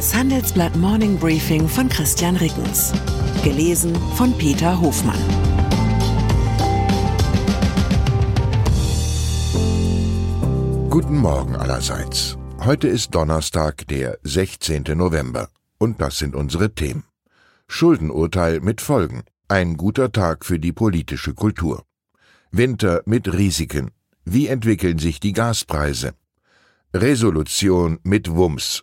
Das Handelsblatt Morning Briefing von Christian Rickens. Gelesen von Peter Hofmann. Guten Morgen allerseits. Heute ist Donnerstag, der 16. November. Und das sind unsere Themen. Schuldenurteil mit Folgen. Ein guter Tag für die politische Kultur. Winter mit Risiken. Wie entwickeln sich die Gaspreise? Resolution mit Wumms.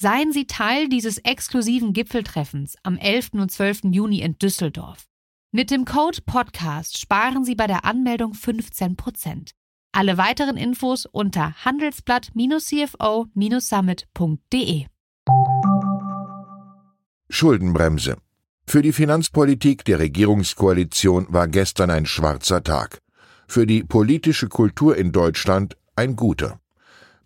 Seien Sie Teil dieses exklusiven Gipfeltreffens am 11. und 12. Juni in Düsseldorf. Mit dem Code Podcast sparen Sie bei der Anmeldung 15%. Alle weiteren Infos unter handelsblatt-cfo-summit.de. Schuldenbremse. Für die Finanzpolitik der Regierungskoalition war gestern ein schwarzer Tag für die politische Kultur in Deutschland ein guter.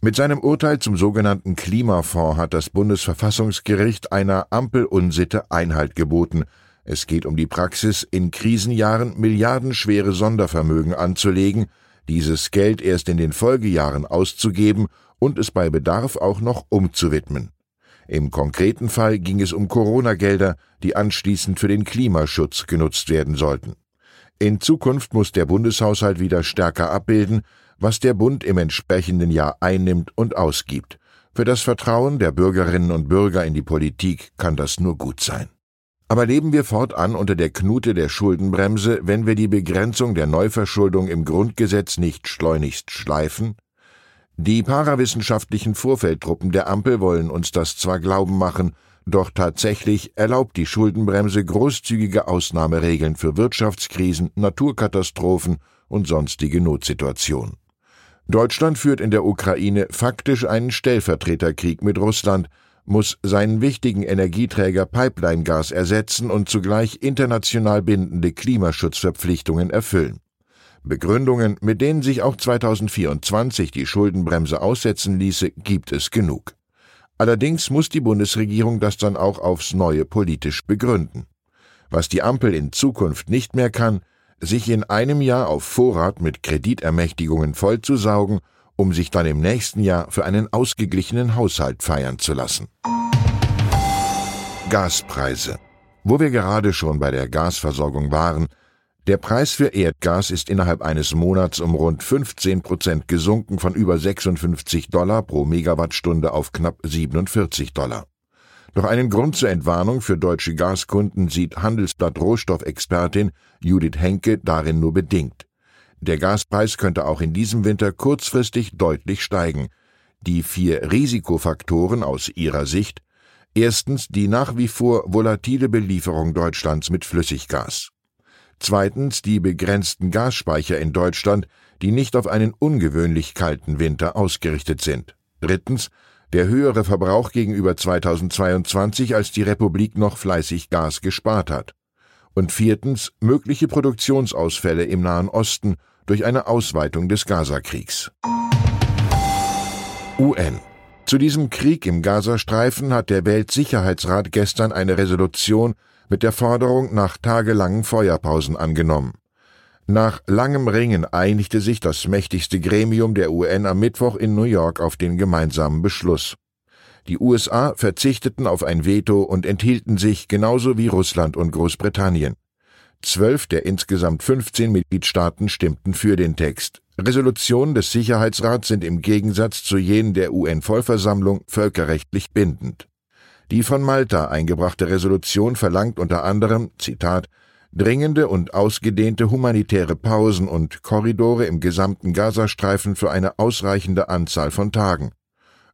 Mit seinem Urteil zum sogenannten Klimafonds hat das Bundesverfassungsgericht einer Ampelunsitte Einhalt geboten. Es geht um die Praxis, in Krisenjahren milliardenschwere Sondervermögen anzulegen, dieses Geld erst in den Folgejahren auszugeben und es bei Bedarf auch noch umzuwidmen. Im konkreten Fall ging es um Corona-Gelder, die anschließend für den Klimaschutz genutzt werden sollten. In Zukunft muss der Bundeshaushalt wieder stärker abbilden, was der Bund im entsprechenden Jahr einnimmt und ausgibt. Für das Vertrauen der Bürgerinnen und Bürger in die Politik kann das nur gut sein. Aber leben wir fortan unter der Knute der Schuldenbremse, wenn wir die Begrenzung der Neuverschuldung im Grundgesetz nicht schleunigst schleifen? Die parawissenschaftlichen Vorfeldtruppen der Ampel wollen uns das zwar glauben machen, doch tatsächlich erlaubt die Schuldenbremse großzügige Ausnahmeregeln für Wirtschaftskrisen, Naturkatastrophen und sonstige Notsituationen. Deutschland führt in der Ukraine faktisch einen Stellvertreterkrieg mit Russland, muss seinen wichtigen Energieträger Pipeline-Gas ersetzen und zugleich international bindende Klimaschutzverpflichtungen erfüllen. Begründungen, mit denen sich auch 2024 die Schuldenbremse aussetzen ließe, gibt es genug. Allerdings muss die Bundesregierung das dann auch aufs Neue politisch begründen. Was die Ampel in Zukunft nicht mehr kann, sich in einem Jahr auf Vorrat mit Kreditermächtigungen vollzusaugen, um sich dann im nächsten Jahr für einen ausgeglichenen Haushalt feiern zu lassen. Gaspreise. Wo wir gerade schon bei der Gasversorgung waren, der Preis für Erdgas ist innerhalb eines Monats um rund 15 Prozent gesunken von über 56 Dollar pro Megawattstunde auf knapp 47 Dollar. Doch einen Grund zur Entwarnung für deutsche Gaskunden sieht Handelsblatt Rohstoffexpertin Judith Henke darin nur bedingt. Der Gaspreis könnte auch in diesem Winter kurzfristig deutlich steigen. Die vier Risikofaktoren aus ihrer Sicht Erstens die nach wie vor volatile Belieferung Deutschlands mit Flüssiggas. Zweitens die begrenzten Gasspeicher in Deutschland, die nicht auf einen ungewöhnlich kalten Winter ausgerichtet sind. Drittens der höhere Verbrauch gegenüber 2022, als die Republik noch fleißig Gas gespart hat. Und viertens mögliche Produktionsausfälle im Nahen Osten durch eine Ausweitung des Gazakriegs. UN zu diesem Krieg im Gazastreifen hat der Weltsicherheitsrat gestern eine Resolution mit der Forderung nach tagelangen Feuerpausen angenommen. Nach langem Ringen einigte sich das mächtigste Gremium der UN am Mittwoch in New York auf den gemeinsamen Beschluss. Die USA verzichteten auf ein Veto und enthielten sich genauso wie Russland und Großbritannien. Zwölf der insgesamt 15 Mitgliedstaaten stimmten für den Text. Resolutionen des Sicherheitsrats sind im Gegensatz zu jenen der UN-Vollversammlung völkerrechtlich bindend. Die von Malta eingebrachte Resolution verlangt unter anderem, Zitat, dringende und ausgedehnte humanitäre Pausen und Korridore im gesamten Gazastreifen für eine ausreichende Anzahl von Tagen.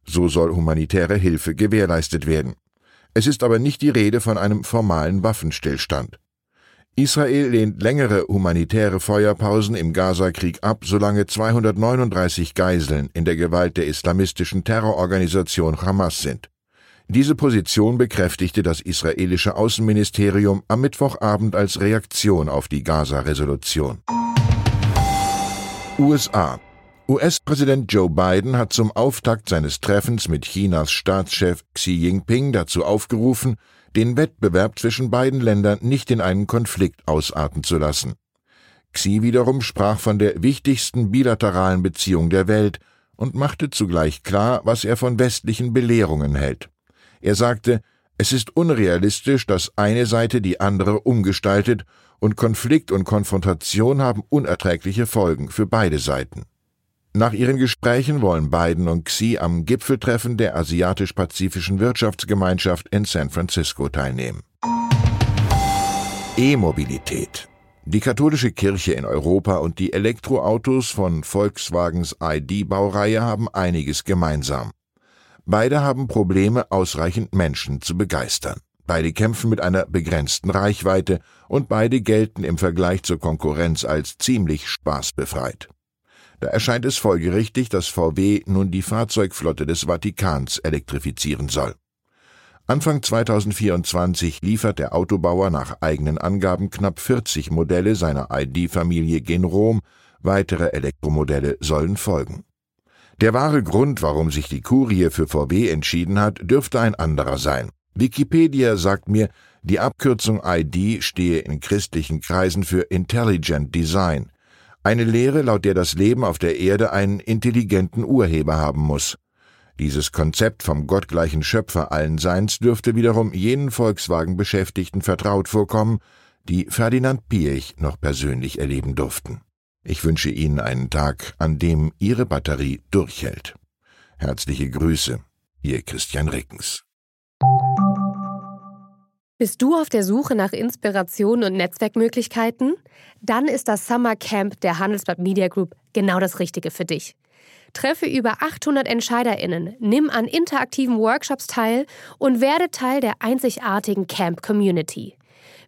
So soll humanitäre Hilfe gewährleistet werden. Es ist aber nicht die Rede von einem formalen Waffenstillstand. Israel lehnt längere humanitäre Feuerpausen im Gazakrieg ab, solange 239 Geiseln in der Gewalt der islamistischen Terrororganisation Hamas sind. Diese Position bekräftigte das israelische Außenministerium am Mittwochabend als Reaktion auf die Gaza-Resolution. USA US-Präsident Joe Biden hat zum Auftakt seines Treffens mit Chinas Staatschef Xi Jinping dazu aufgerufen, den Wettbewerb zwischen beiden Ländern nicht in einen Konflikt ausarten zu lassen. Xi wiederum sprach von der wichtigsten bilateralen Beziehung der Welt und machte zugleich klar, was er von westlichen Belehrungen hält. Er sagte, es ist unrealistisch, dass eine Seite die andere umgestaltet, und Konflikt und Konfrontation haben unerträgliche Folgen für beide Seiten. Nach ihren Gesprächen wollen Biden und Xi am Gipfeltreffen der Asiatisch-Pazifischen Wirtschaftsgemeinschaft in San Francisco teilnehmen. E-Mobilität. Die katholische Kirche in Europa und die Elektroautos von Volkswagens ID-Baureihe haben einiges gemeinsam. Beide haben Probleme, ausreichend Menschen zu begeistern. Beide kämpfen mit einer begrenzten Reichweite und beide gelten im Vergleich zur Konkurrenz als ziemlich spaßbefreit. Da erscheint es folgerichtig, dass VW nun die Fahrzeugflotte des Vatikans elektrifizieren soll. Anfang 2024 liefert der Autobauer nach eigenen Angaben knapp 40 Modelle seiner ID-Familie gen Rom, weitere Elektromodelle sollen folgen. Der wahre Grund, warum sich die Kurie für VW entschieden hat, dürfte ein anderer sein. Wikipedia sagt mir, die Abkürzung ID stehe in christlichen Kreisen für Intelligent Design. Eine Lehre, laut der das Leben auf der Erde einen intelligenten Urheber haben muss. Dieses Konzept vom gottgleichen Schöpfer allen Seins dürfte wiederum jenen Volkswagen-Beschäftigten vertraut vorkommen, die Ferdinand Piech noch persönlich erleben durften. Ich wünsche Ihnen einen Tag, an dem Ihre Batterie durchhält. Herzliche Grüße, Ihr Christian Rickens. Bist du auf der Suche nach Inspiration und Netzwerkmöglichkeiten? Dann ist das Summer Camp der Handelsblatt Media Group genau das Richtige für dich. Treffe über 800 EntscheiderInnen, nimm an interaktiven Workshops teil und werde Teil der einzigartigen Camp Community.